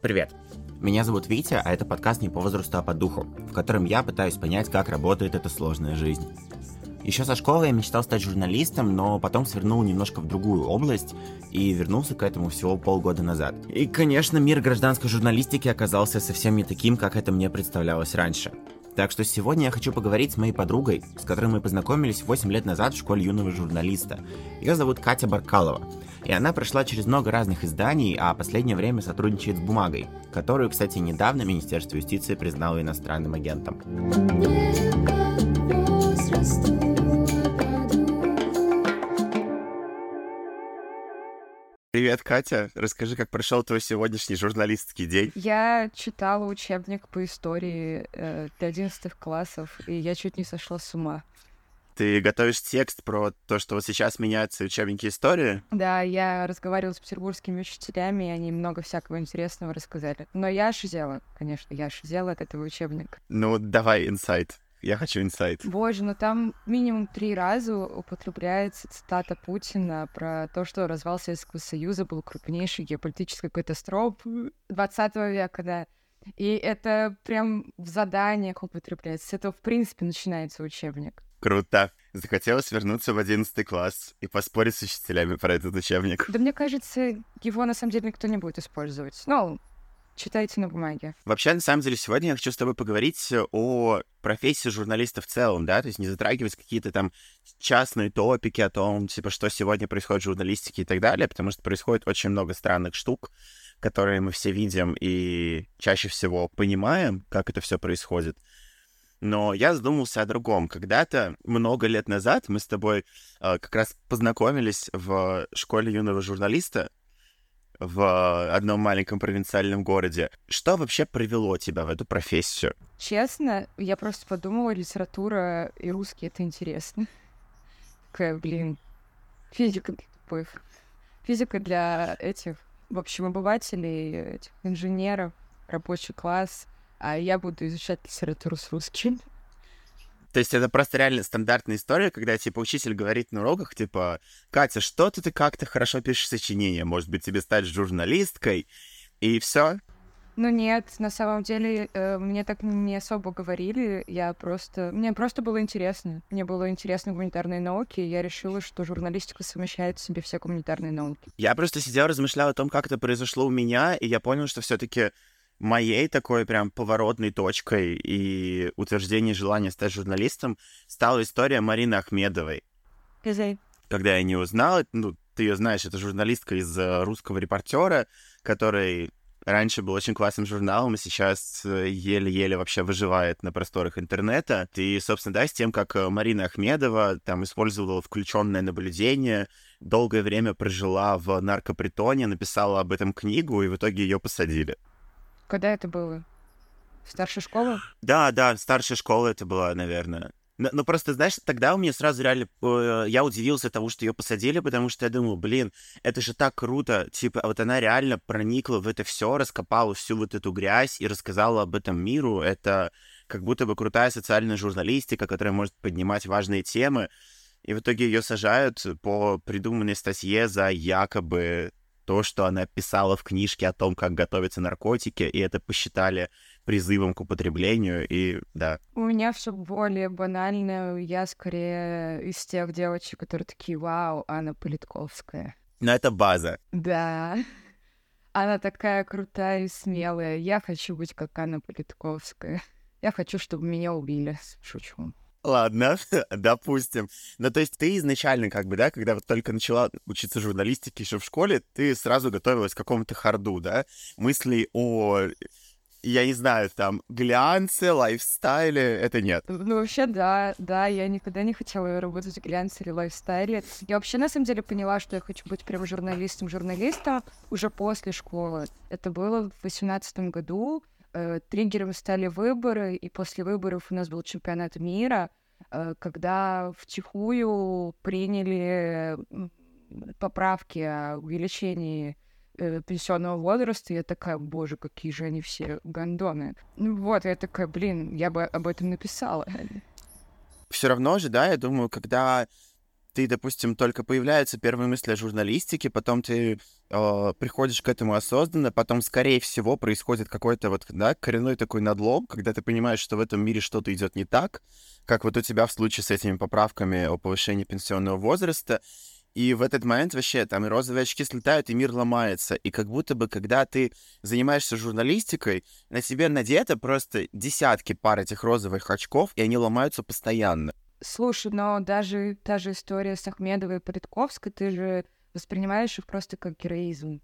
Привет! Меня зовут Витя, а это подкаст «Не по возрасту, а по духу», в котором я пытаюсь понять, как работает эта сложная жизнь. Еще со школы я мечтал стать журналистом, но потом свернул немножко в другую область и вернулся к этому всего полгода назад. И, конечно, мир гражданской журналистики оказался совсем не таким, как это мне представлялось раньше. Так что сегодня я хочу поговорить с моей подругой, с которой мы познакомились 8 лет назад в школе юного журналиста. Ее зовут Катя Баркалова. И она прошла через много разных изданий, а последнее время сотрудничает с «Бумагой», которую, кстати, недавно Министерство юстиции признало иностранным агентом. Привет, Катя. Расскажи, как прошел твой сегодняшний журналистский день. Я читала учебник по истории э, для 11 классов, и я чуть не сошла с ума. Ты готовишь текст про то, что вот сейчас меняются учебники истории? Да, я разговаривала с петербургскими учителями, и они много всякого интересного рассказали. Но я шизела, конечно, я шизела от этого учебника. Ну, давай инсайт. Я хочу инсайт. Боже, ну там минимум три раза употребляется цитата Путина про то, что развал Советского Союза был крупнейшей геополитической катастрофой 20 века, да. И это прям в заданиях употребляется. С этого, в принципе, начинается учебник. Круто. Захотелось вернуться в одиннадцатый класс и поспорить с учителями про этот учебник. Да мне кажется, его на самом деле никто не будет использовать. Ну, читайте на бумаге. Вообще, на самом деле, сегодня я хочу с тобой поговорить о профессии журналиста в целом, да, то есть не затрагивать какие-то там частные топики о том, типа, что сегодня происходит в журналистике и так далее, потому что происходит очень много странных штук, которые мы все видим и чаще всего понимаем, как это все происходит. Но я задумался о другом. Когда-то, много лет назад, мы с тобой э, как раз познакомились в школе юного журналиста в одном маленьком провинциальном городе. Что вообще привело тебя в эту профессию? Честно, я просто подумала, литература и русский — это интересно. Такая, блин, физика для тупых. Физика для этих, в общем, обывателей, этих инженеров, рабочий класс — а я буду изучать литературу с русским. То есть это просто реально стандартная история, когда, типа, учитель говорит на уроках, типа, Катя, что-то ты как-то хорошо пишешь сочинение, может быть, тебе стать журналисткой, и все. Ну нет, на самом деле э, мне так не особо говорили, я просто... Мне просто было интересно. Мне было интересно гуманитарные науки, и я решила, что журналистика совмещает в себе все гуманитарные науки. Я просто сидел, размышлял о том, как это произошло у меня, и я понял, что все таки моей такой прям поворотной точкой и утверждением желания стать журналистом стала история Марины Ахмедовой. Казай. Когда я не узнал, ну, ты ее знаешь, это журналистка из э, русского репортера, который раньше был очень классным журналом, и сейчас э, еле-еле вообще выживает на просторах интернета. И, собственно, да, с тем, как э, Марина Ахмедова там использовала включенное наблюдение, долгое время прожила в наркопритоне, написала об этом книгу, и в итоге ее посадили. Когда это было? Старшая школа? Да, да, старшая школа это была, наверное. Но, но просто, знаешь, тогда у меня сразу реально... Э, я удивился тому, что ее посадили, потому что я думал, блин, это же так круто. Типа, вот она реально проникла в это все, раскопала всю вот эту грязь и рассказала об этом миру. Это как будто бы крутая социальная журналистика, которая может поднимать важные темы. И в итоге ее сажают по придуманной статье за якобы то, что она писала в книжке о том, как готовятся наркотики, и это посчитали призывом к употреблению, и да. У меня все более банально. Я скорее из тех девочек, которые такие, вау, Анна Политковская. Но это база. Да. Она такая крутая и смелая. Я хочу быть как Анна Политковская. Я хочу, чтобы меня убили. Шучу. Ладно, допустим. Ну, то есть ты изначально, как бы, да, когда вот только начала учиться журналистике еще в школе, ты сразу готовилась к какому-то харду, да? Мысли о я не знаю, там, глянце, лайфстайле, это нет. Ну, вообще, да, да, я никогда не хотела работать в глянце или лайфстайле. Я вообще, на самом деле, поняла, что я хочу быть прям журналистом-журналистом уже после школы. Это было в восемнадцатом году. Э, триггером стали выборы, и после выборов у нас был чемпионат мира, э, когда втихую приняли поправки о увеличении э, пенсионного возраста, я такая, боже, какие же они все гандоны. Ну вот, я такая, блин, я бы об этом написала. Все равно же, да, я думаю, когда ты, допустим, только появляются первые мысли о журналистике, потом ты э, приходишь к этому осознанно, потом, скорее всего, происходит какой-то вот, да, коренной такой надлом, когда ты понимаешь, что в этом мире что-то идет не так, как вот у тебя в случае с этими поправками о повышении пенсионного возраста, и в этот момент вообще там и розовые очки слетают, и мир ломается. И как будто бы, когда ты занимаешься журналистикой, на тебе надето просто десятки пар этих розовых очков, и они ломаются постоянно. Слушай, но даже та же история с Ахмедовой и Политковской, ты же воспринимаешь их просто как героизм.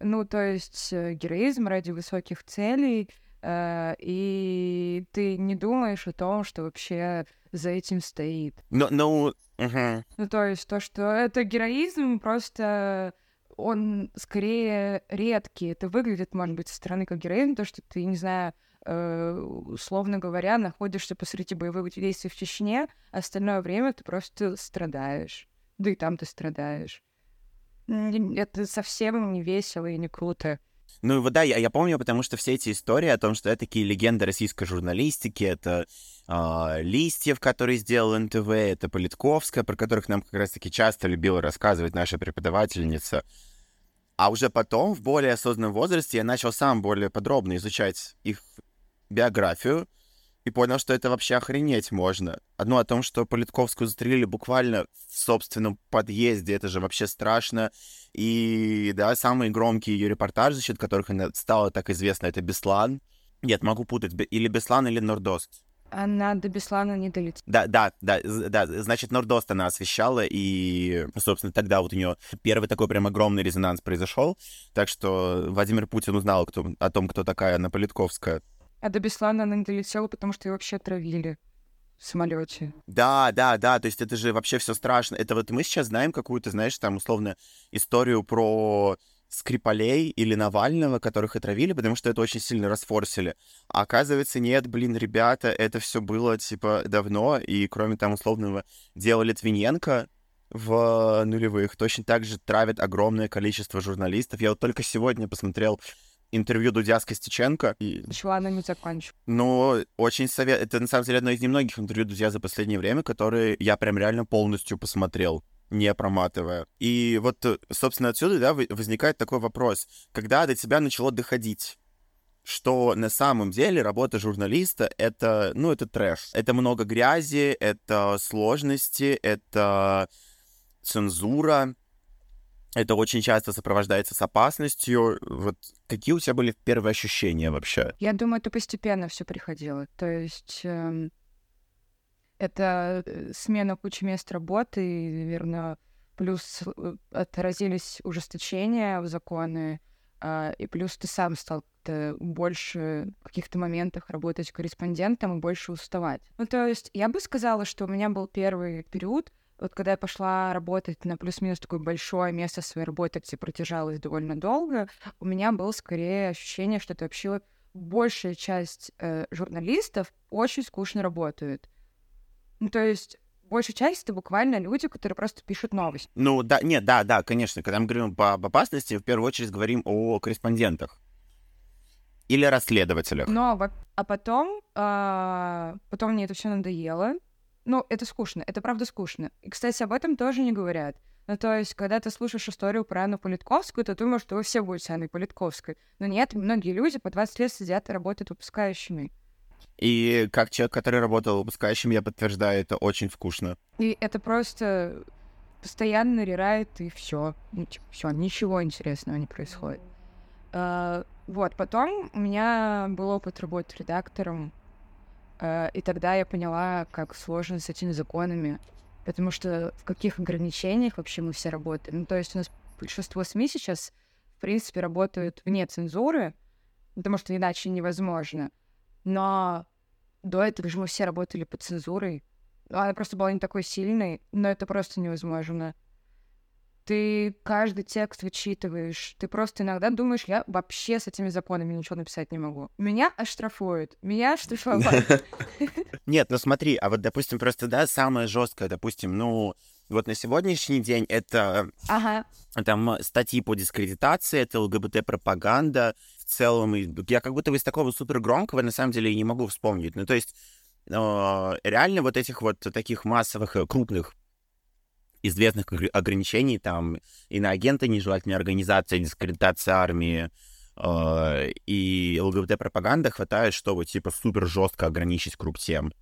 Ну, то есть э, героизм ради высоких целей, э, и ты не думаешь о том, что вообще за этим стоит. Но, но... Uh-huh. Ну, то есть то, что это героизм, просто он скорее редкий. Это выглядит, может быть, со стороны как героизм, то, что ты, не знаю, условно говоря, находишься посреди боевых действий в Чечне, а остальное время ты просто страдаешь. Да и там ты страдаешь. Это совсем не весело и не круто. Ну вот да, я, я помню, потому что все эти истории о том, что это такие легенды российской журналистики, это э, Листьев, который сделал НТВ, это Политковская, про которых нам как раз-таки часто любила рассказывать наша преподавательница. А уже потом, в более осознанном возрасте, я начал сам более подробно изучать их биографию, и понял, что это вообще охренеть можно. Одно о том, что Политковскую застрелили буквально в собственном подъезде, это же вообще страшно. И, да, самые громкие ее репортажи, за счет которых она стала так известна, это Беслан. Нет, могу путать, или Беслан, или Нордост. Она до Беслана не долетела. Да, да, да, да, значит, Нордост она освещала, и, собственно, тогда вот у нее первый такой прям огромный резонанс произошел, так что Владимир Путин узнал кто, о том, кто такая Анна Политковская. А до Беслана она не долетела, потому что ее вообще отравили в самолете. Да, да, да, то есть это же вообще все страшно. Это вот мы сейчас знаем какую-то, знаешь, там условно историю про Скрипалей или Навального, которых отравили, потому что это очень сильно расфорсили. А оказывается, нет, блин, ребята, это все было, типа, давно, и кроме там условного дела Литвиненко в нулевых, точно так же травят огромное количество журналистов. Я вот только сегодня посмотрел интервью Дудя с Костюченко. И... Почему она не закончила? Ну, очень совет... Это, на самом деле, одно из немногих интервью Дудя за последнее время, которые я прям реально полностью посмотрел не проматывая. И вот, собственно, отсюда, да, возникает такой вопрос. Когда до тебя начало доходить, что на самом деле работа журналиста — это, ну, это трэш. Это много грязи, это сложности, это цензура, это очень часто сопровождается с опасностью. Вот какие у тебя были первые ощущения вообще? Я думаю, это постепенно все приходило. То есть э, это смена кучи мест работы, и, наверное, плюс э, отразились ужесточения в законы, э, и плюс ты сам стал больше в каких-то моментах работать корреспондентом и больше уставать. Ну, то есть я бы сказала, что у меня был первый период, вот когда я пошла работать на плюс-минус такое большое место своей работы, где продержалась довольно долго, у меня было скорее ощущение, что это вообще большая часть э, журналистов очень скучно работают. Ну, то есть большая часть это буквально люди, которые просто пишут новости. Ну, да, нет, да, да, конечно. Когда мы говорим по, об опасности, в первую очередь говорим о корреспондентах или расследователях. Но, а потом, а, потом мне это все надоело. Ну, это скучно, это правда скучно. И, кстати, об этом тоже не говорят. Ну, то есть, когда ты слушаешь историю про Анну Политковскую, то думаешь, что вы все будете Анной Политковской. Но нет, многие люди по 20 лет сидят и работают выпускающими. И как человек, который работал выпускающим, я подтверждаю, это очень вкусно. И это просто постоянно рерает, и все. Ну, типа, все, ничего интересного не происходит. Uh, вот, потом у меня был опыт работы редактором и тогда я поняла, как сложно с этими законами, потому что в каких ограничениях вообще мы все работаем. Ну, то есть у нас большинство СМИ сейчас, в принципе, работают вне цензуры, потому что иначе невозможно. Но до этого же мы все работали под цензурой. Она просто была не такой сильной, но это просто невозможно ты каждый текст вычитываешь, ты просто иногда думаешь, я вообще с этими законами ничего написать не могу. Меня оштрафуют, меня оштрафовали. Нет, ну смотри, а вот, допустим, просто, да, самое жесткое, допустим, ну, вот на сегодняшний день это ага. там статьи по дискредитации, это ЛГБТ-пропаганда. В целом, я как будто бы из такого супер громкого на самом деле и не могу вспомнить. Ну, то есть, реально вот этих вот таких массовых, э, крупных известных ограничений, там, и на агента нежелательной организации, дискредитация армии, э, и ЛГБТ-пропаганда хватает, чтобы, типа, супер жестко ограничить круг тем.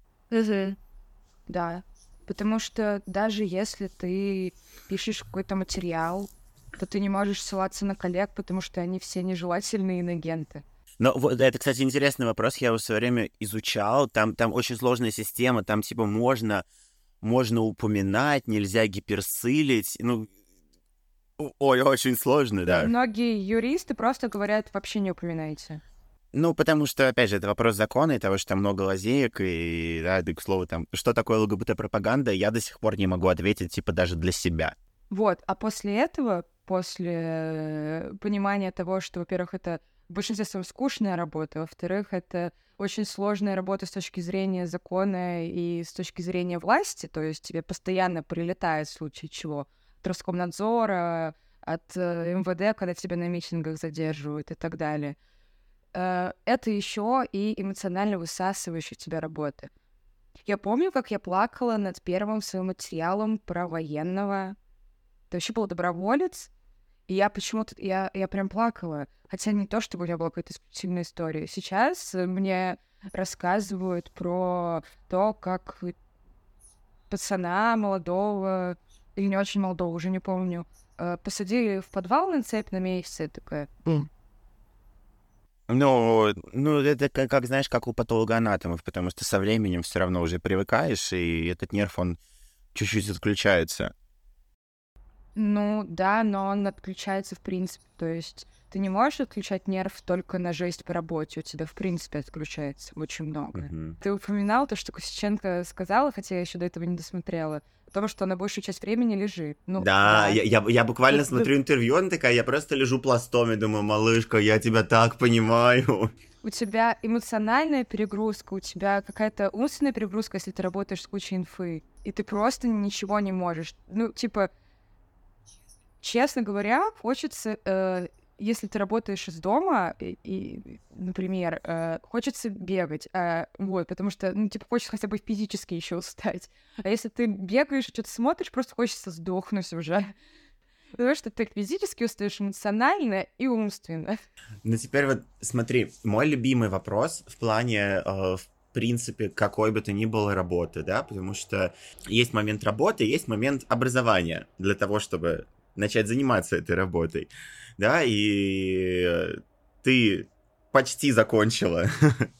Да, потому что даже если ты пишешь какой-то материал, то ты не можешь ссылаться на коллег, потому что они все нежелательные инагенты. Но вот это, кстати, интересный вопрос, я его все время изучал. Там, там очень сложная система, там типа можно, можно упоминать, нельзя гиперсылить. Ну, ой, очень сложно, да. Многие юристы просто говорят, вообще не упоминайте. Ну, потому что, опять же, это вопрос закона и того, что там много лазеек, и, да, да, к слову, там, что такое ЛГБТ-пропаганда, я до сих пор не могу ответить, типа, даже для себя. Вот, а после этого, после э, понимания того, что, во-первых, это в большинстве своем скучная работа, во-вторых, это очень сложная работа с точки зрения закона и с точки зрения власти, то есть тебе постоянно прилетает в случае чего от Роскомнадзора, от э, МВД, когда тебя на митингах задерживают и так далее. Э, это еще и эмоционально высасывающая тебя работа. Я помню, как я плакала над первым своим материалом про военного. Это вообще был доброволец, и я почему-то, я, я прям плакала. Хотя не то, чтобы у меня была какая-то исключительная история. Сейчас мне рассказывают про то, как пацана молодого, или не очень молодого, уже не помню, э, посадили в подвал на цепь на месяц, такая... Mm. Ну, ну, это как, как, знаешь, как у патологоанатомов, потому что со временем все равно уже привыкаешь, и этот нерв, он чуть-чуть отключается. Ну, да, но он отключается в принципе. То есть ты не можешь отключать нерв только на жесть по работе. У тебя, в принципе, отключается очень много. Mm-hmm. Ты упоминал то, что Косиченко сказала, хотя я еще до этого не досмотрела, о том, что она большую часть времени лежит. Ну, да, да. Я, я, я буквально ты, смотрю интервью, она такая, я просто лежу пластом и думаю, малышка, я тебя так понимаю. У тебя эмоциональная перегрузка, у тебя какая-то умственная перегрузка, если ты работаешь с кучей инфы, и ты просто ничего не можешь. Ну, типа, честно говоря, хочется, э, если ты работаешь из дома, и, и например, э, хочется бегать, э, вот, потому что, ну, типа, хочется хотя бы физически еще устать. А если ты бегаешь, что-то смотришь, просто хочется сдохнуть уже. Потому что ты физически устаешь эмоционально и умственно. Ну, теперь вот смотри, мой любимый вопрос в плане, э, в принципе, какой бы то ни было работы, да, потому что есть момент работы, есть момент образования для того, чтобы начать заниматься этой работой, да, и ты почти закончила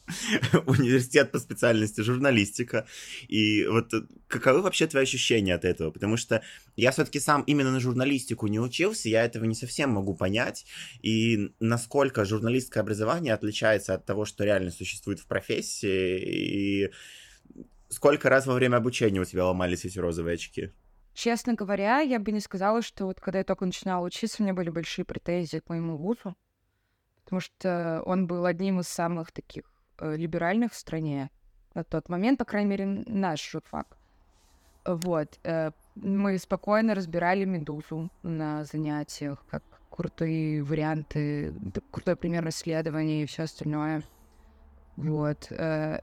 университет по специальности журналистика. И вот каковы вообще твои ощущения от этого? Потому что я все-таки сам именно на журналистику не учился, я этого не совсем могу понять. И насколько журналистское образование отличается от того, что реально существует в профессии, и сколько раз во время обучения у тебя ломались эти розовые очки? Честно говоря, я бы не сказала, что вот когда я только начинала учиться, у меня были большие претензии к моему вузу, потому что он был одним из самых таких э, либеральных в стране на тот момент, по крайней мере, наш журфак. Вот. Э, мы спокойно разбирали «Медузу» на занятиях, как крутые варианты, крутое пример расследования и все остальное. Вот. Э,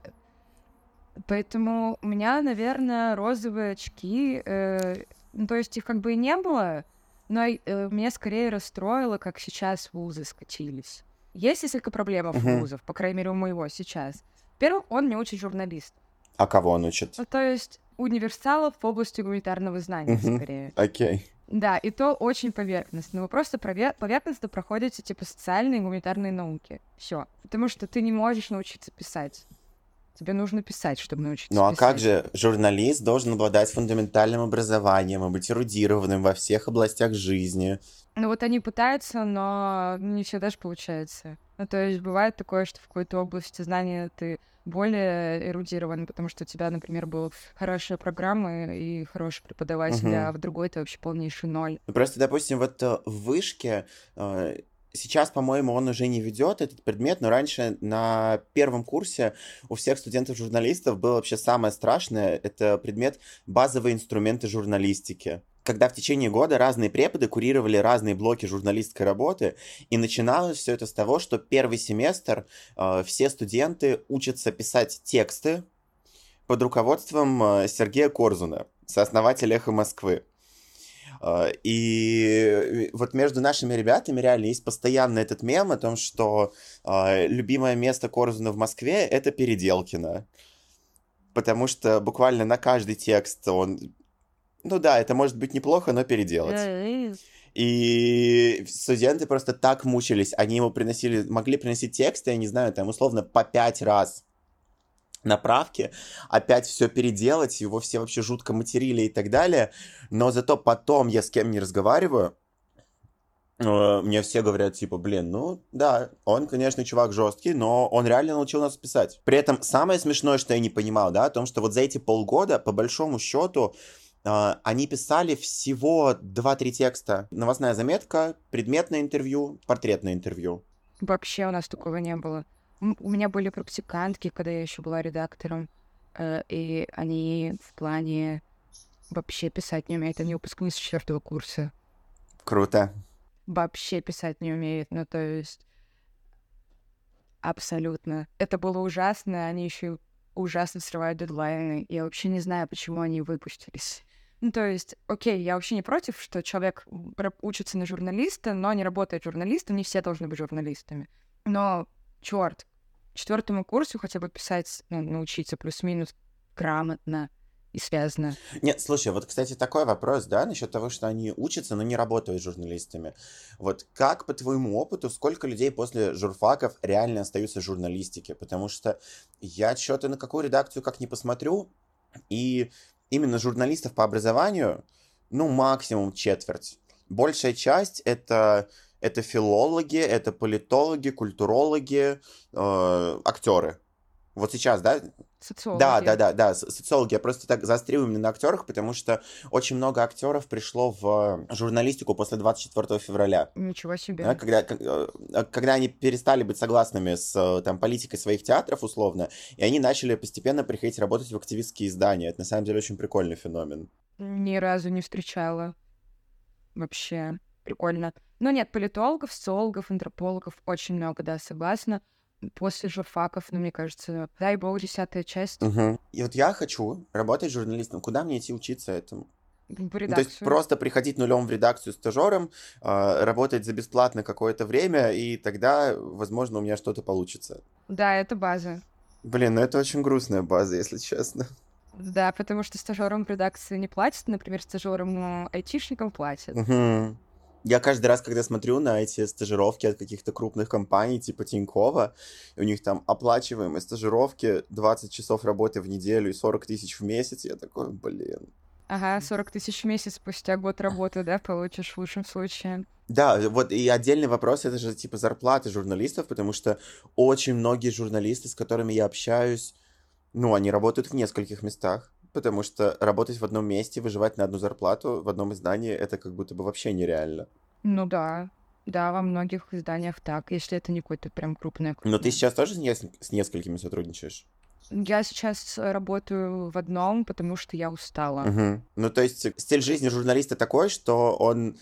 Поэтому у меня, наверное, розовые очки, э, ну, то есть их как бы и не было, но э, меня скорее расстроило, как сейчас вузы скатились. Есть несколько проблем uh-huh. у вузов, по крайней мере, у моего сейчас. Во-первых, он не учит журналист. А кого он учит? Ну, то есть универсалов в области гуманитарного знания, uh-huh. скорее. Окей. Okay. Да, и то очень поверхностно. Вы просто поверхностно проходите, типа, социальные и гуманитарные науки. Все. Потому что ты не можешь научиться писать. Тебе нужно писать, чтобы научиться Ну а писать. как же журналист должен обладать фундаментальным образованием и быть эрудированным во всех областях жизни? Ну вот они пытаются, но не всегда же получается. Ну то есть бывает такое, что в какой-то области знания ты более эрудирован, потому что у тебя, например, была хорошая программа и хороший преподаватель, угу. а в другой ты вообще полнейший ноль. Ну, просто, допустим, вот э, в вышке э, Сейчас, по-моему, он уже не ведет этот предмет, но раньше на первом курсе у всех студентов-журналистов было вообще самое страшное. Это предмет базовые инструменты журналистики когда в течение года разные преподы курировали разные блоки журналистской работы, и начиналось все это с того, что первый семестр э, все студенты учатся писать тексты под руководством э, Сергея Корзуна, сооснователя «Эхо Москвы». А, и вот между нашими ребятами реально есть постоянно этот мем о том, что а, любимое место Корзуна в Москве — это Переделкино. Потому что буквально на каждый текст он... Ну да, это может быть неплохо, но переделать. И студенты просто так мучились. Они ему приносили, могли приносить тексты, я не знаю, там условно по пять раз направки, опять все переделать, его все вообще жутко материли и так далее. Но зато потом я с кем не разговариваю, э, мне все говорят, типа, блин, ну да, он, конечно, чувак жесткий, но он реально научил нас писать. При этом самое смешное, что я не понимал, да, о том, что вот за эти полгода, по большому счету, Uh, они писали всего 2-3 текста. Новостная заметка, предметное интервью, портретное интервью. Вообще у нас такого не было. У меня были практикантки, когда я еще была редактором, э, и они в плане вообще писать не умеют. Они выпускницы четвертого курса. Круто. Вообще писать не умеют. Ну, то есть абсолютно. Это было ужасно. Они еще ужасно срывают дедлайны. Я вообще не знаю, почему они выпустились. Ну, то есть, окей, я вообще не против, что человек учится на журналиста, но не работает журналистом, не все должны быть журналистами. Но, черт, четвертому курсу хотя бы писать, ну, научиться плюс-минус грамотно и связано. Нет, слушай, вот, кстати, такой вопрос, да, насчет того, что они учатся, но не работают журналистами. Вот как, по твоему опыту, сколько людей после журфаков реально остаются в журналистике? Потому что я что-то на какую редакцию как не посмотрю, и именно журналистов по образованию, ну, максимум четверть. Большая часть это, это филологи, это политологи, культурологи, э, актеры. Вот сейчас, да? Социологи. Да, да, да, да, социологи. Я просто так заострил именно на актерах, потому что очень много актеров пришло в журналистику после 24 февраля. Ничего себе. Да, когда, э, когда они перестали быть согласными с э, там, политикой своих театров, условно, и они начали постепенно приходить работать в активистские издания. Это на самом деле очень прикольный феномен. Ни разу не встречала. Вообще прикольно. Но нет, политологов, социологов, антропологов очень много, да, согласна после журфаков, ну, мне кажется, дай бог, десятая часть. Угу. И вот я хочу работать журналистом. Куда мне идти учиться этому? Ну, то есть просто приходить нулем в редакцию стажером, э, работать за бесплатно какое-то время, и тогда, возможно, у меня что-то получится. Да, это база. Блин, ну это очень грустная база, если честно. Да, потому что стажерам в редакции не платят, например, стажерам ну, айтишникам платят. Угу. Я каждый раз, когда смотрю на эти стажировки от каких-то крупных компаний, типа Тинькова, у них там оплачиваемые стажировки, 20 часов работы в неделю и 40 тысяч в месяц, я такой, блин. Ага, 40 тысяч в месяц спустя год работы, да, получишь в лучшем случае. Да, вот и отдельный вопрос, это же типа зарплаты журналистов, потому что очень многие журналисты, с которыми я общаюсь, ну, они работают в нескольких местах, потому что работать в одном месте, выживать на одну зарплату в одном издании, это как будто бы вообще нереально. Ну да, да, во многих изданиях так, если это не какое-то прям крупное. Но ты сейчас тоже с несколькими сотрудничаешь? Я сейчас работаю в одном, потому что я устала. Угу. Ну, то есть стиль жизни журналиста такой, что он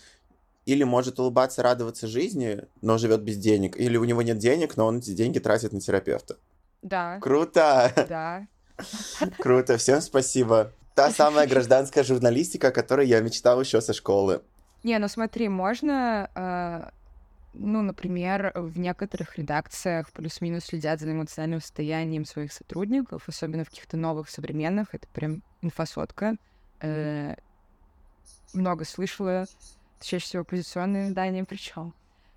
или может улыбаться, радоваться жизни, но живет без денег, или у него нет денег, но он эти деньги тратит на терапевта. Да. Круто! Да. Круто, всем спасибо. Та самая гражданская журналистика, о которой я мечтал еще со школы. Не, ну смотри, можно, э, ну, например, в некоторых редакциях плюс-минус следят за эмоциональным состоянием своих сотрудников, особенно в каких-то новых, современных, это прям инфосотка. Э, много слышала, чаще всего оппозиционные издания причем.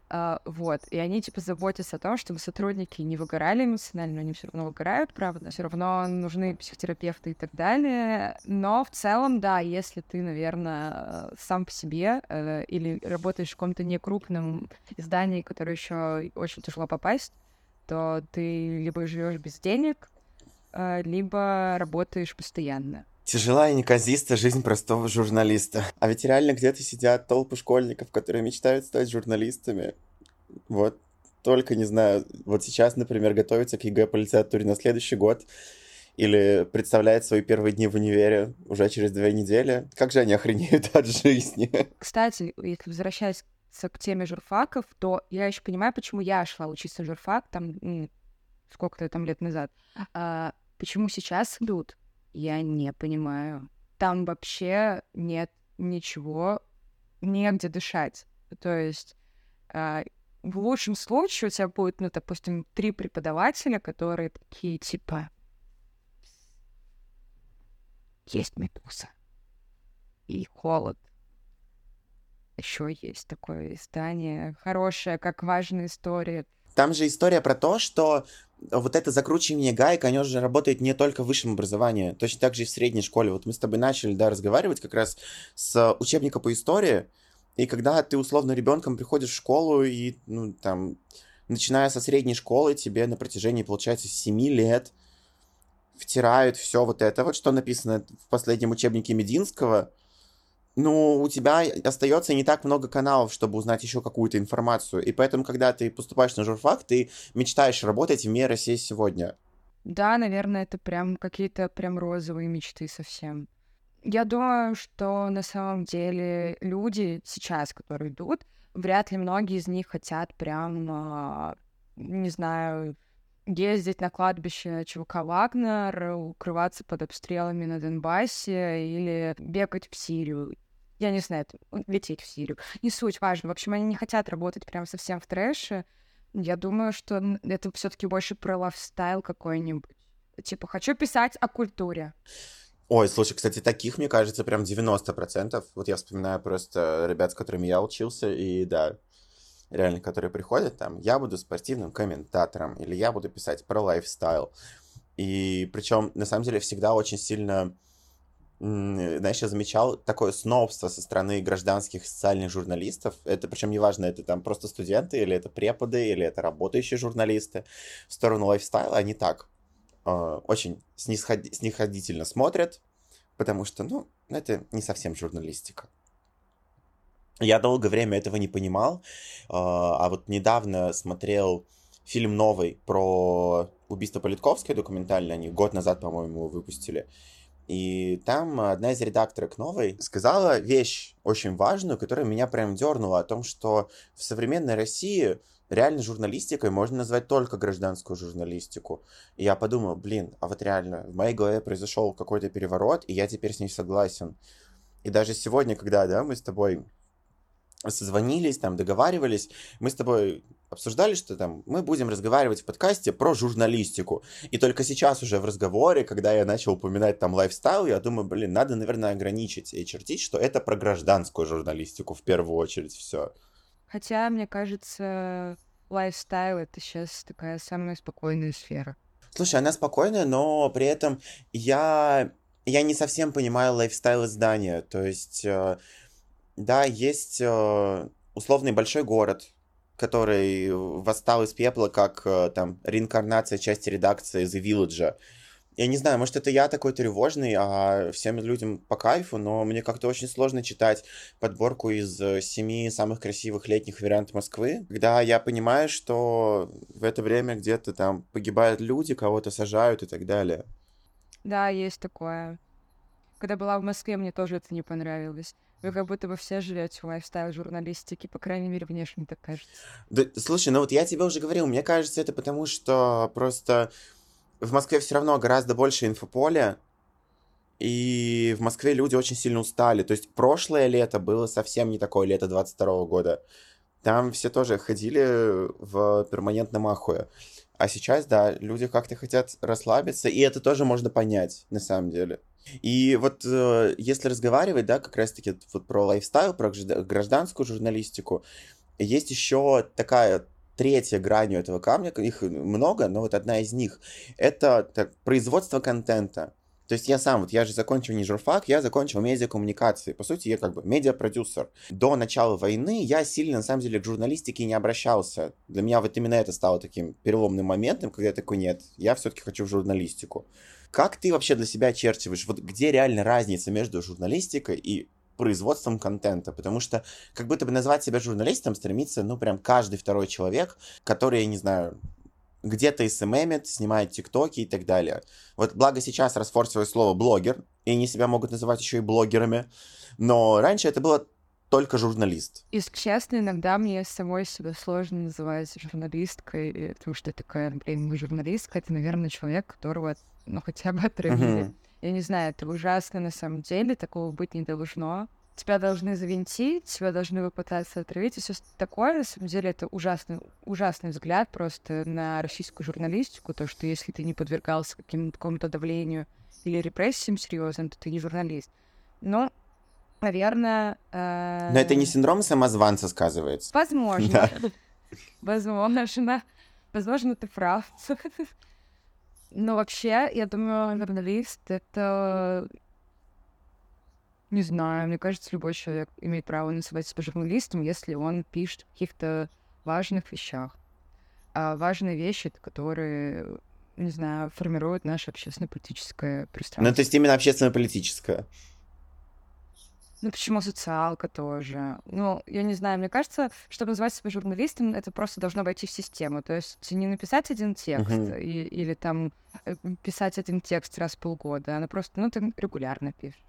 Uh, вот, и они, типа, заботятся о том, чтобы сотрудники не выгорали эмоционально, они все равно выгорают, правда, все равно нужны психотерапевты и так далее, но в целом, да, если ты, наверное, сам по себе uh, или работаешь в каком-то некрупном издании, которое еще очень тяжело попасть, то ты либо живешь без денег, э, либо работаешь постоянно. Тяжелая и неказиста жизнь простого журналиста. А ведь реально где-то сидят толпы школьников, которые мечтают стать журналистами. Вот только, не знаю, вот сейчас, например, готовится к ЕГЭ по литературе на следующий год или представляет свои первые дни в универе уже через две недели. Как же они охренеют от жизни? Кстати, если возвращаясь к теме журфаков, то я еще понимаю, почему я шла учиться в журфак там сколько-то там лет назад. А, почему сейчас идут? Я не понимаю. Там вообще нет ничего негде дышать. То есть э, в лучшем случае у тебя будет, ну, допустим, три преподавателя, которые такие, типа, есть медуза и холод. Еще есть такое издание хорошее, как важная история. Там же история про то, что вот это закручивание гаек, оно же работает не только в высшем образовании, точно так же и в средней школе. Вот мы с тобой начали, да, разговаривать как раз с учебника по истории, и когда ты условно ребенком приходишь в школу и, ну, там, начиная со средней школы, тебе на протяжении, получается, 7 лет втирают все вот это вот, что написано в последнем учебнике Мединского, ну, у тебя остается не так много каналов, чтобы узнать еще какую-то информацию. И поэтому, когда ты поступаешь на журфак, ты мечтаешь работать в «Мир России сегодня». Да, наверное, это прям какие-то прям розовые мечты совсем. Я думаю, что на самом деле люди сейчас, которые идут, вряд ли многие из них хотят прям, а, не знаю, ездить на кладбище ЧВК Вагнер, укрываться под обстрелами на Донбассе или бегать в Сирию. Я не знаю, лететь в Сирию. Не суть важно. В общем, они не хотят работать прям совсем в трэше. Я думаю, что это все таки больше про лайфстайл какой-нибудь. Типа, хочу писать о культуре. Ой, слушай, кстати, таких, мне кажется, прям 90%. Вот я вспоминаю просто ребят, с которыми я учился, и да, реально, которые приходят там, я буду спортивным комментатором, или я буду писать про лайфстайл. И причем, на самом деле, всегда очень сильно, знаешь, я замечал такое снобство со стороны гражданских социальных журналистов. Это причем неважно, это там просто студенты, или это преподы, или это работающие журналисты. В сторону лайфстайла они так э, очень снисход... снисходительно смотрят, потому что, ну, это не совсем журналистика. Я долгое время этого не понимал, э, а вот недавно смотрел фильм новый про убийство Политковской, документальный, они год назад, по-моему, выпустили. И там одна из редакторок новой сказала вещь очень важную, которая меня прям дернула о том, что в современной России реально журналистикой можно назвать только гражданскую журналистику. И я подумал, блин, а вот реально, в моей голове произошел какой-то переворот, и я теперь с ней согласен. И даже сегодня, когда, да, мы с тобой созвонились, там, договаривались, мы с тобой обсуждали, что там мы будем разговаривать в подкасте про журналистику. И только сейчас уже в разговоре, когда я начал упоминать там лайфстайл, я думаю, блин, надо, наверное, ограничить и чертить, что это про гражданскую журналистику в первую очередь все. Хотя, мне кажется, лайфстайл — это сейчас такая самая спокойная сфера. Слушай, она спокойная, но при этом я, я не совсем понимаю лайфстайл издания. То есть, э, да, есть э, условный большой город, который восстал из пепла как э, там реинкарнация части редакции The Village. Я не знаю, может, это я такой тревожный, а всем людям по кайфу, но мне как-то очень сложно читать подборку из э, семи самых красивых летних вариантов Москвы, когда я понимаю, что в это время где-то там погибают люди, кого-то сажают и так далее. Да, есть такое. Когда была в Москве, мне тоже это не понравилось. Вы как будто бы все живете в лайфстайл журналистики, по крайней мере, внешне так кажется. Да, слушай, ну вот я тебе уже говорил, мне кажется, это потому, что просто в Москве все равно гораздо больше инфополя, и в Москве люди очень сильно устали. То есть прошлое лето было совсем не такое лето 22 года. Там все тоже ходили в перманентном ахуе. А сейчас, да, люди как-то хотят расслабиться, и это тоже можно понять, на самом деле. И вот э, если разговаривать, да, как раз-таки вот про лайфстайл, про гражданскую журналистику, есть еще такая третья гранью этого камня, их много, но вот одна из них, это так, производство контента. То есть я сам, вот я же закончил не журфак, я закончил медиакоммуникации. По сути, я как бы медиапродюсер. До начала войны я сильно, на самом деле, к журналистике не обращался. Для меня вот именно это стало таким переломным моментом, когда я такой, нет, я все-таки хочу в журналистику. Как ты вообще для себя очерчиваешь, вот где реально разница между журналистикой и производством контента, потому что как будто бы назвать себя журналистом стремится, ну, прям каждый второй человек, который, я не знаю, где-то СММит, снимает тиктоки и так далее. Вот благо сейчас расфорсилось слово блогер, и они себя могут называть еще и блогерами, но раньше это было только журналист. Если честно, иногда мне самой себя сложно называть журналисткой, потому что такая, блин, мы журналистка, это, наверное, человек, которого, ну, хотя бы отравили. Uh-huh. Я не знаю, это ужасно на самом деле, такого быть не должно. тебя должны завинтить, тебя должны попытаться отравить, и все такое. На самом деле это ужасный, ужасный взгляд просто на российскую журналистику, то, что если ты не подвергался какому-то давлению или репрессиям серьезным, то ты не журналист. Но, наверное... Э... Но это не синдром самозванца сказывается. Возможно. Возможно. Возможно, ты прав. Но вообще, я думаю, журналист — это не знаю, мне кажется, любой человек имеет право называть себя журналистом, если он пишет о каких-то важных вещах. А важные вещи, которые, не знаю, формируют наше общественно-политическое пространство. Ну, то есть именно общественно-политическое. Ну, почему социалка тоже? Ну, я не знаю, мне кажется, чтобы называть себя журналистом, это просто должно войти в систему. То есть не написать один текст uh-huh. и, или там э, писать один текст раз в полгода, а просто, ну, ты регулярно пишешь.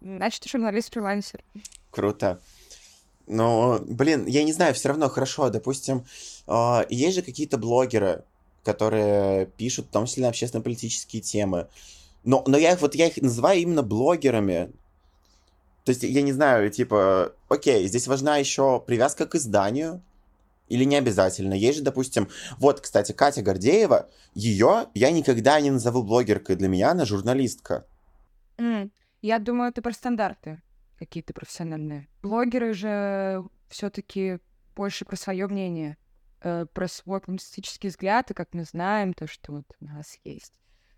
Значит, ты журналист-фрилансер. Круто. Но, блин, я не знаю, все равно хорошо. Допустим, э, есть же какие-то блогеры, которые пишут, в том числе на общественно-политические темы. Но, но я их вот я их называю именно блогерами. То есть, я не знаю, типа, окей, здесь важна еще привязка к изданию, или не обязательно. Есть же, допустим, вот, кстати, Катя Гордеева, ее я никогда не назову блогеркой. Для меня она журналистка. Mm. Я думаю, это про стандарты какие-то профессиональные. Блогеры же все-таки больше про свое мнение, э, про свой публицистический взгляд, и как мы знаем, то, что вот у нас есть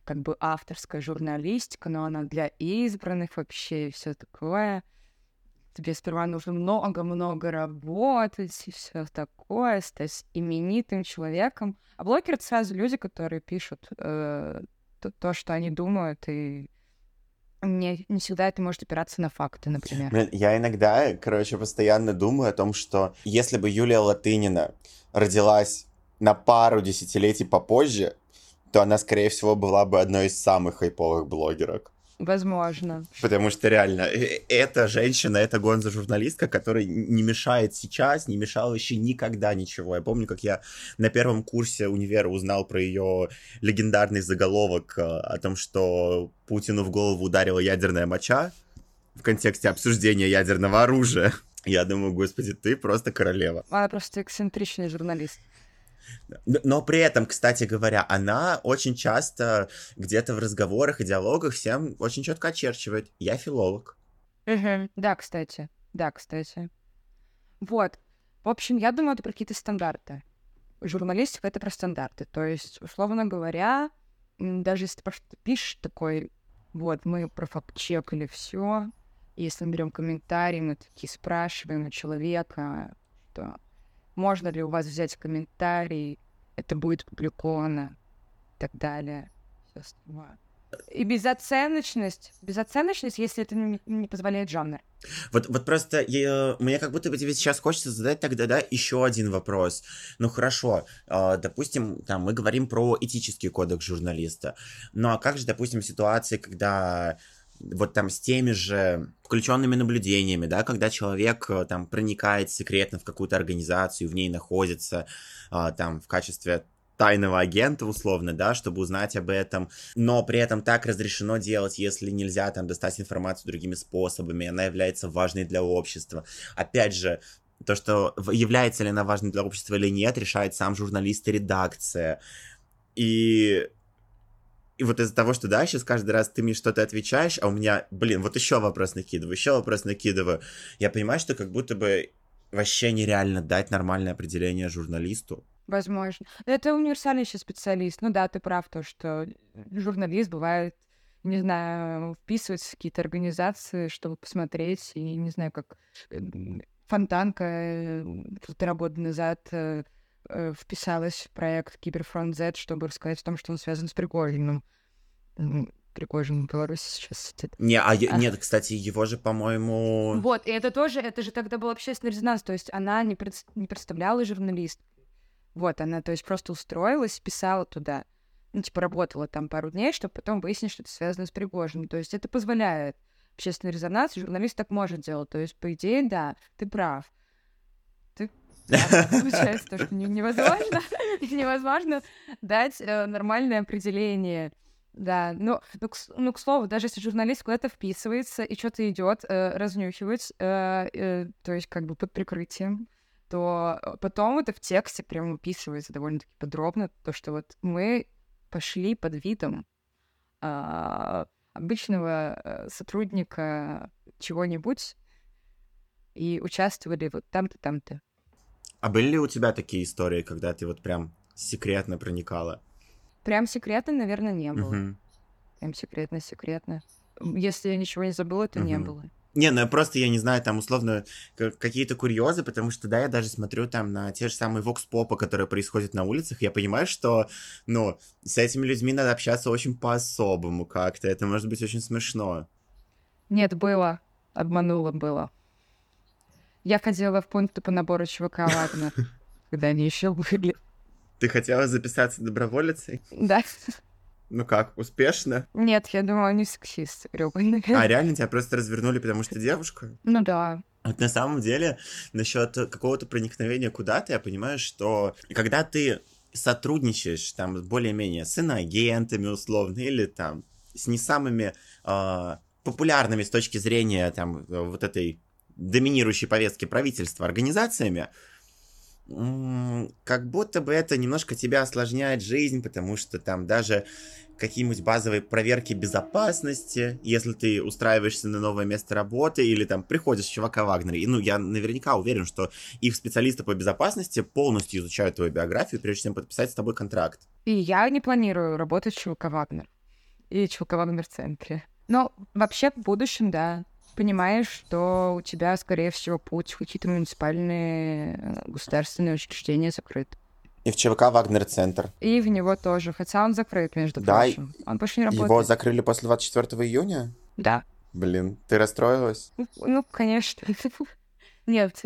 как бы авторская журналистика, но она для избранных вообще и все такое. Тебе сперва нужно много-много работать и все такое, стать именитым человеком. А блогеры — сразу люди, которые пишут э, то, то, что они думают, и не, не всегда это может опираться на факты, например. Блин, я иногда, короче, постоянно думаю о том, что если бы Юлия Латынина родилась на пару десятилетий попозже, то она, скорее всего, была бы одной из самых хайповых блогерок. Возможно. Потому что реально, э, эта женщина, эта гонза-журналистка, которая не мешает сейчас, не мешала еще никогда ничего. Я помню, как я на первом курсе универа узнал про ее легендарный заголовок э, о том, что Путину в голову ударила ядерная моча в контексте обсуждения ядерного оружия. Я думаю, господи, ты просто королева. Она просто эксцентричный журналист. Но при этом, кстати говоря, она очень часто где-то в разговорах и диалогах всем очень четко очерчивает. Я филолог. Да, кстати. Да, кстати. Вот. В общем, я думаю, это про какие-то стандарты. Журналистика — это про стандарты. То есть, условно говоря, даже если ты просто пишешь такой, вот, мы про факт-чек или все, если мы берем комментарии, мы такие спрашиваем у человека, что можно ли у вас взять комментарий, это будет публиковано и так далее. И безоценочность. Безоценочность, если это не, не позволяет жанр. Вот, вот просто я, мне как будто бы тебе сейчас хочется задать тогда, да, еще один вопрос. Ну хорошо, э, допустим, там мы говорим про этический кодекс журналиста. Ну а как же, допустим, ситуации, когда вот там с теми же включенными наблюдениями, да, когда человек э, там проникает секретно в какую-то организацию, в ней находится а, там в качестве тайного агента, условно, да, чтобы узнать об этом, но при этом так разрешено делать, если нельзя там достать информацию другими способами, она является важной для общества. Опять же, то, что является ли она важной для общества или нет, решает сам журналист и редакция. И и вот из-за того, что, да, сейчас каждый раз ты мне что-то отвечаешь, а у меня, блин, вот еще вопрос накидываю, еще вопрос накидываю, я понимаю, что как будто бы вообще нереально дать нормальное определение журналисту. Возможно. Это универсальный еще специалист. Ну да, ты прав, то, что журналист бывает, не знаю, вписывается в какие-то организации, чтобы посмотреть, и не знаю, как Фонтанка э, полтора года назад э, вписалась в проект Киберфронт Z, чтобы рассказать о том, что он связан с Пригожиным. Пригожин в Беларуси сейчас сидит. Не, а, а нет, кстати, его же, по-моему... Вот, и это тоже, это же тогда был общественный резонанс, то есть она не, пред, не представляла журналист. Вот, она, то есть просто устроилась, писала туда, ну, типа, работала там пару дней, чтобы потом выяснить, что это связано с Пригожиным. То есть это позволяет общественный резонанс, журналист так может делать. То есть, по идее, да, ты прав. Получается то, что невозможно, невозможно дать э, нормальное определение Да, ну, ну, к, ну, к слову, даже если журналист куда-то вписывается и что-то идет э, разнюхивать, э, э, то есть как бы под прикрытием, то э, потом это в тексте прям описывается довольно-таки подробно, то, что вот мы пошли под видом э, обычного сотрудника чего-нибудь и участвовали вот там-то, там-то. А были ли у тебя такие истории, когда ты вот прям секретно проникала? Прям секретно, наверное, не было. Угу. Прям секретно-секретно. Если я ничего не забыла, то угу. не было. Не, ну просто, я не знаю, там условно какие-то курьезы, потому что, да, я даже смотрю там на те же самые вокс-попы, которые происходят на улицах, я понимаю, что, ну, с этими людьми надо общаться очень по-особому как-то, это может быть очень смешно. Нет, было. Обманула было. Я ходила в пункты по набору ЧВК Вагнер, когда они еще были. Ты хотела записаться доброволицей? Да. Ну как, успешно? Нет, я думала, они сексист, грёбаный. А реально тебя просто развернули, потому что девушка? Ну да. Вот на самом деле, насчет какого-то проникновения куда-то, я понимаю, что когда ты сотрудничаешь там более-менее с иноагентами условно, или там с не самыми э, популярными с точки зрения там вот этой доминирующей повестки правительства организациями, как будто бы это немножко тебя осложняет жизнь, потому что там даже какие-нибудь базовые проверки безопасности, если ты устраиваешься на новое место работы или там приходишь в чувака Вагнера. И, ну, я наверняка уверен, что их специалисты по безопасности полностью изучают твою биографию, прежде чем подписать с тобой контракт. И я не планирую работать в ЧВК Вагнер и ЧВК Вагнер центре. Но вообще в будущем, да, понимаешь, что у тебя, скорее всего, путь в какие-то муниципальные э, государственные учреждения закрыт. И в ЧВК Вагнер-центр. И в него тоже, хотя он закрыт, между да, прочим. Он больше не работает. Его закрыли после 24 июня? Да. Блин, ты расстроилась? Ну, ну конечно. Нет.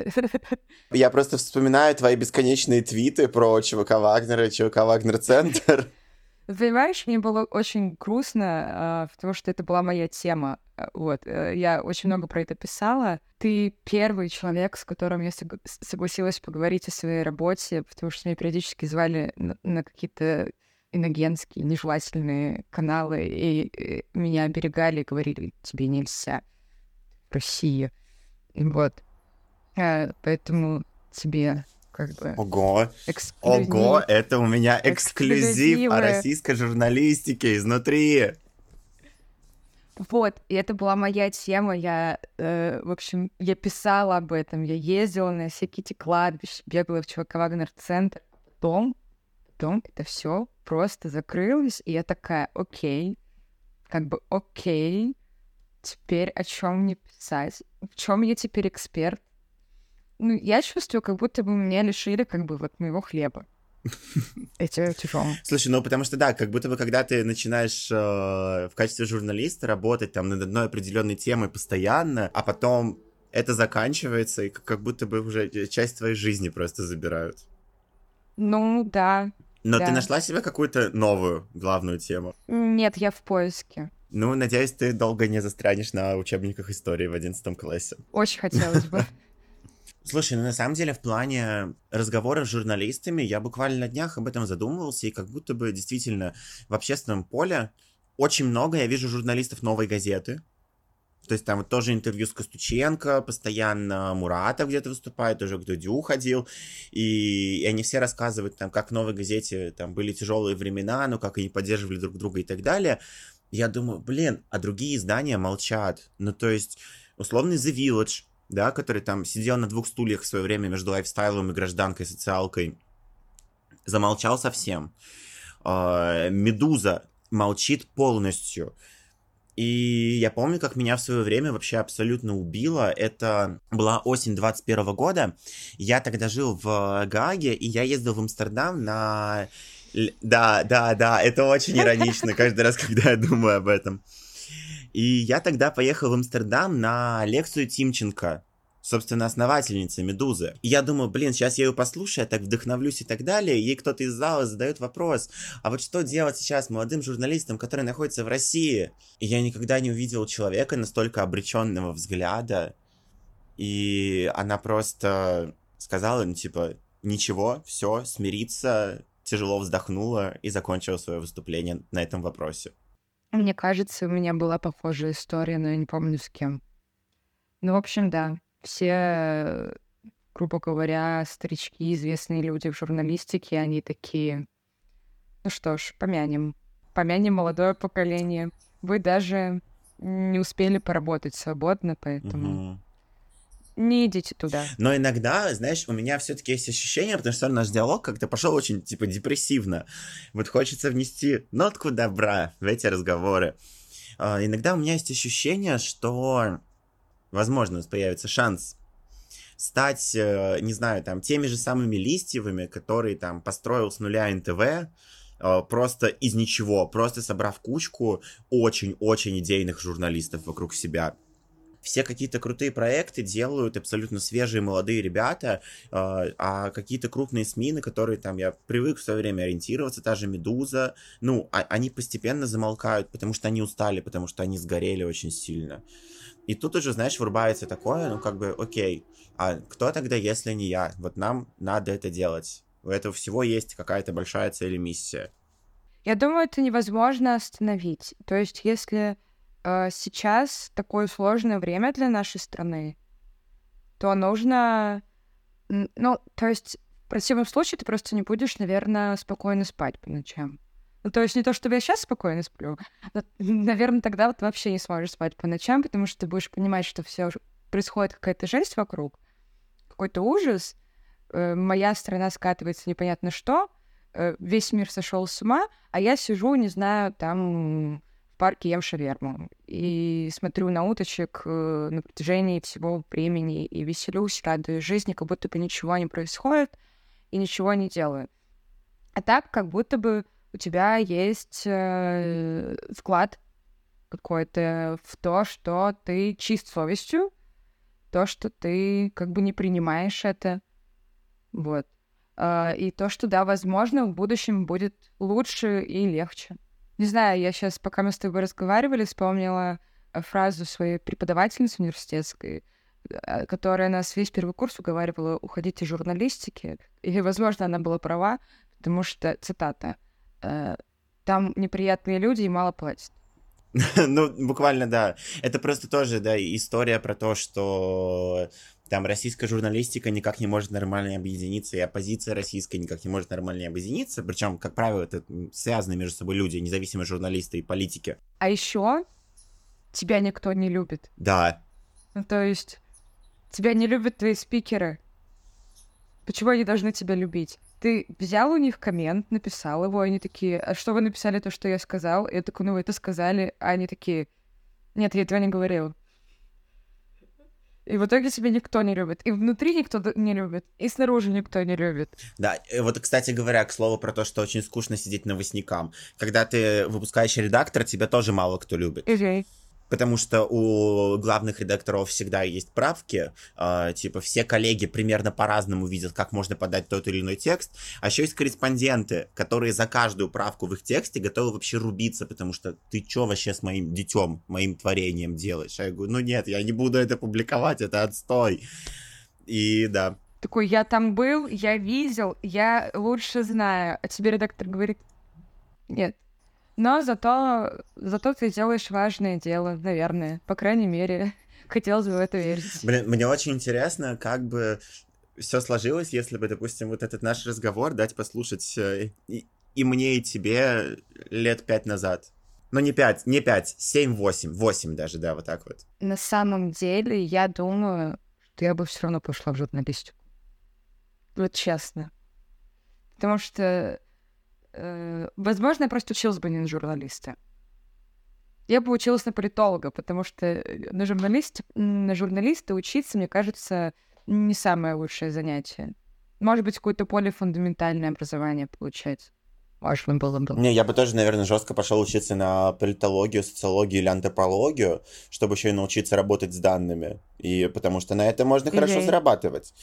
Я просто вспоминаю твои бесконечные твиты про ЧВК Вагнера и ЧВК Вагнер-центр. Понимаешь, мне было очень грустно, а, потому что это была моя тема. А, вот, э, я очень много про это писала. Ты первый человек, с которым я согласилась поговорить о своей работе, потому что меня периодически звали на, на какие-то иногенские, нежелательные каналы, и, и меня оберегали и говорили, тебе нельзя в России. Вот. А, поэтому тебе как бы... Ого! Эксклюзив. Ого, это у меня эксклюзив о российской журналистике изнутри. Вот, и это была моя тема. Я, э, в общем, я писала об этом, я ездила на всякие эти кладбища, бегала в ЧВК Вагнер-центр. Потом, потом это все просто закрылось, и я такая, окей, как бы окей, теперь о чем мне писать? В чем я теперь эксперт? Ну, я чувствую, как будто бы меня лишили как бы вот моего хлеба. Эти тяжело. Слушай, ну потому что да, как будто бы когда ты начинаешь э, в качестве журналиста работать там над одной определенной темой постоянно, а потом это заканчивается, и как будто бы уже часть твоей жизни просто забирают. Ну да. Но да. ты нашла себе какую-то новую главную тему? Нет, я в поиске. Ну, надеюсь, ты долго не застрянешь на учебниках истории в одиннадцатом классе. Очень хотелось бы. Слушай, ну на самом деле в плане разговоров с журналистами я буквально на днях об этом задумывался, и как будто бы действительно в общественном поле очень много я вижу журналистов новой газеты. То есть там вот тоже интервью с Костученко, постоянно Муратов где-то выступает, уже к Дудю ходил, и, и они все рассказывают там, как в новой газете там были тяжелые времена, ну как они поддерживали друг друга и так далее. Я думаю, блин, а другие издания молчат. Ну то есть условный The Village, да, который там сидел на двух стульях в свое время между лайфстайлом и гражданкой, социалкой, замолчал совсем. А, Медуза молчит полностью. И я помню, как меня в свое время вообще абсолютно убило. Это была осень 21 года. Я тогда жил в Гааге, и я ездил в Амстердам на... Да, да, да, это очень иронично каждый раз, когда я думаю об этом. И я тогда поехал в Амстердам на лекцию Тимченко, собственно, основательницы Медузы. И я думаю, блин, сейчас я ее послушаю, так вдохновлюсь и так далее. Ей кто-то из зала задает вопрос, а вот что делать сейчас молодым журналистам, которые находятся в России? И я никогда не увидел человека настолько обреченного взгляда. И она просто сказала, ну, типа, ничего, все, смириться, тяжело вздохнула и закончила свое выступление на этом вопросе. Мне кажется, у меня была похожая история, но я не помню с кем. Ну, в общем, да, все, грубо говоря, старички, известные люди в журналистике, они такие, ну что ж, помянем. Помянем молодое поколение. Вы даже не успели поработать свободно, поэтому... Угу не идите туда. Но иногда, знаешь, у меня все-таки есть ощущение, потому что наш диалог как-то пошел очень, типа, депрессивно. Вот хочется внести нотку добра в эти разговоры. Uh, иногда у меня есть ощущение, что, возможно, появится шанс стать, э, не знаю, там, теми же самыми Листьевыми, которые там построил с нуля НТВ, э, просто из ничего, просто собрав кучку очень-очень идейных журналистов вокруг себя все какие-то крутые проекты делают абсолютно свежие молодые ребята, а, а какие-то крупные СМИ, на которые там я привык в свое время ориентироваться, та же «Медуза», ну, а, они постепенно замолкают, потому что они устали, потому что они сгорели очень сильно. И тут уже, знаешь, врубается такое, ну, как бы, окей, а кто тогда, если не я? Вот нам надо это делать. У этого всего есть какая-то большая цель и миссия. Я думаю, это невозможно остановить. То есть, если сейчас такое сложное время для нашей страны, то нужно... Ну, то есть в противном случае ты просто не будешь, наверное, спокойно спать по ночам. Ну, то есть не то, чтобы я сейчас спокойно сплю, но, наверное, тогда вот вообще не сможешь спать по ночам, потому что ты будешь понимать, что все происходит какая-то жесть вокруг, какой-то ужас, э, моя страна скатывается непонятно что, э, весь мир сошел с ума, а я сижу, не знаю, там парке ем шаверму и смотрю на уточек э, на протяжении всего времени и веселюсь, радуюсь жизни, как будто бы ничего не происходит и ничего не делаю. А так, как будто бы у тебя есть э, вклад какой-то в то, что ты чист совестью, то, что ты как бы не принимаешь это. Вот. Э, и то, что, да, возможно, в будущем будет лучше и легче. Не знаю, я сейчас, пока мы с тобой разговаривали, вспомнила э, фразу своей преподавательницы университетской, э, которая нас весь первый курс уговаривала уходить из журналистики. И, возможно, она была права, потому что, цитата, «Э, «там неприятные люди и мало платят». Ну, буквально, да. Это просто тоже, да, история про то, что там российская журналистика никак не может нормально объединиться, и оппозиция российская никак не может нормально объединиться. Причем, как правило, это связаны между собой люди, независимые журналисты и политики. А еще тебя никто не любит. Да. Ну, то есть тебя не любят твои спикеры. Почему они должны тебя любить? Ты взял у них коммент, написал его, они такие, а что вы написали то, что я сказал? Я такой, ну вы это сказали, а они такие, нет, я этого не говорил. И в итоге тебя никто не любит. И внутри никто не любит, и снаружи никто не любит. Да, вот, кстати говоря, к слову про то, что очень скучно сидеть новостникам. Когда ты выпускающий редактор, тебя тоже мало кто любит. Okay потому что у главных редакторов всегда есть правки, э, типа все коллеги примерно по-разному видят, как можно подать тот или иной текст, а еще есть корреспонденты, которые за каждую правку в их тексте готовы вообще рубиться, потому что ты что вообще с моим детем, моим творением делаешь? А я говорю, ну нет, я не буду это публиковать, это отстой. И да. Такой, я там был, я видел, я лучше знаю. А тебе редактор говорит, нет, но зато, зато ты делаешь важное дело, наверное. По крайней мере, хотелось бы в это верить. Блин, мне очень интересно, как бы все сложилось, если бы, допустим, вот этот наш разговор дать послушать э, и, и мне, и тебе лет пять назад. Ну, не пять, не пять, семь, восемь, восемь даже, да, вот так вот. На самом деле, я думаю, что я бы все равно пошла в журналистику. Вот честно. Потому что возможно, я просто училась бы не на журналиста. Я бы училась на политолога, потому что э, на журналисте, на журналиста учиться, мне кажется, не самое лучшее занятие. Может быть, какое-то более фундаментальное образование получать. Можно было бы. Не, я бы тоже, наверное, жестко пошел учиться на политологию, социологию или антропологию, чтобы еще и научиться работать с данными. И потому что на это можно хорошо или... зарабатывать.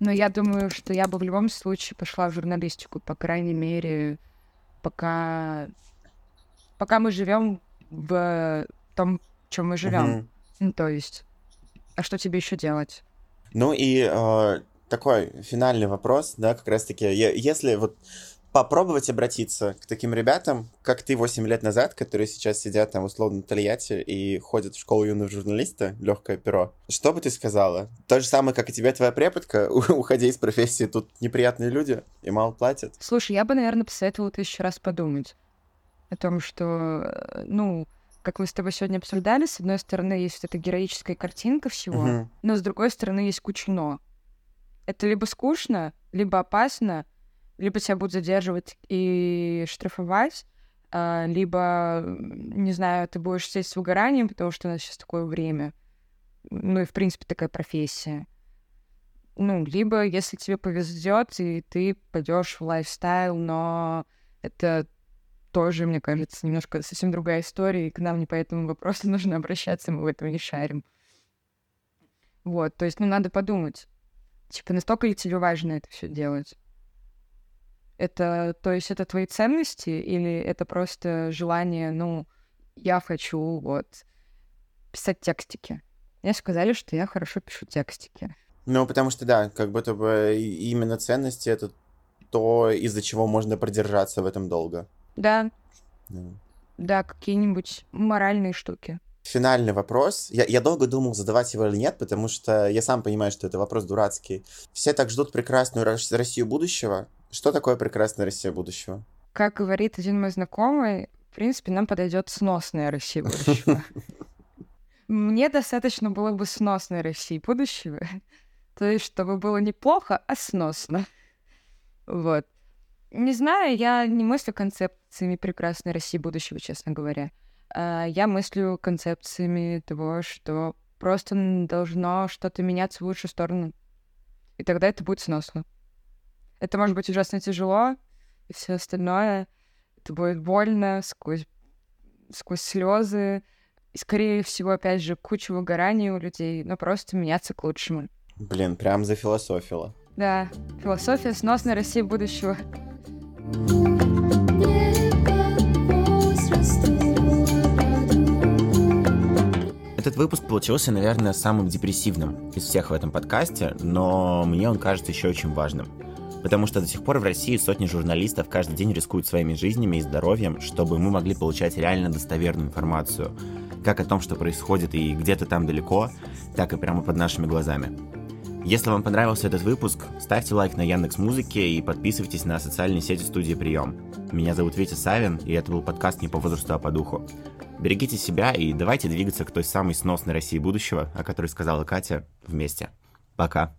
Но я думаю, что я бы в любом случае пошла в журналистику, по крайней мере, пока, пока мы живем в том, чем мы живем. Угу. Ну, то есть, а что тебе еще делать? Ну и э, такой финальный вопрос, да, как раз-таки, если вот попробовать обратиться к таким ребятам, как ты 8 лет назад, которые сейчас сидят там условно в Тольятти и ходят в школу юного журналиста, легкое перо. Что бы ты сказала? То же самое, как и тебе твоя преподка, уходя из профессии, тут неприятные люди и мало платят. Слушай, я бы, наверное, посоветовала тысячу раз подумать о том, что, э, ну, как мы с тобой сегодня обсуждали, с одной стороны, есть вот эта героическая картинка всего, угу. но с другой стороны, есть куча «но». Это либо скучно, либо опасно, либо тебя будут задерживать и штрафовать, а, либо, не знаю, ты будешь сесть с выгоранием, потому что у нас сейчас такое время. Ну и, в принципе, такая профессия. Ну, либо, если тебе повезет, и ты пойдешь в лайфстайл, но это тоже, мне кажется, немножко совсем другая история, и к нам не по этому вопросу нужно обращаться, мы в этом не шарим. Вот, то есть, ну, надо подумать, типа, настолько ли тебе важно это все делать? Это, то есть, это твои ценности или это просто желание, ну, я хочу вот писать текстики? Мне сказали, что я хорошо пишу текстики. Ну, потому что, да, как будто бы именно ценности — это то, из-за чего можно продержаться в этом долго. Да. Да, да какие-нибудь моральные штуки. Финальный вопрос. Я, я долго думал, задавать его или нет, потому что я сам понимаю, что это вопрос дурацкий. Все так ждут прекрасную Россию будущего. Что такое прекрасная Россия будущего? Как говорит один мой знакомый, в принципе, нам подойдет сносная Россия будущего. Мне достаточно было бы сносной России будущего. То есть, чтобы было неплохо, а сносно. Вот. Не знаю, я не мыслю концепциями прекрасной России будущего, честно говоря. А, я мыслю концепциями того, что просто должно что-то меняться в лучшую сторону. И тогда это будет сносно. Это может быть ужасно тяжело, и все остальное. Это будет больно, сквозь, сквозь слезы. И, скорее всего, опять же, куча выгораний у людей, но просто меняться к лучшему. Блин, прям зафилософила. Да, философия сносной России будущего. Этот выпуск получился, наверное, самым депрессивным из всех в этом подкасте, но мне он кажется еще очень важным. Потому что до сих пор в России сотни журналистов каждый день рискуют своими жизнями и здоровьем, чтобы мы могли получать реально достоверную информацию. Как о том, что происходит и где-то там далеко, так и прямо под нашими глазами. Если вам понравился этот выпуск, ставьте лайк на Яндекс Музыке и подписывайтесь на социальные сети студии Прием. Меня зовут Витя Савин, и это был подкаст не по возрасту, а по духу. Берегите себя и давайте двигаться к той самой сносной России будущего, о которой сказала Катя, вместе. Пока.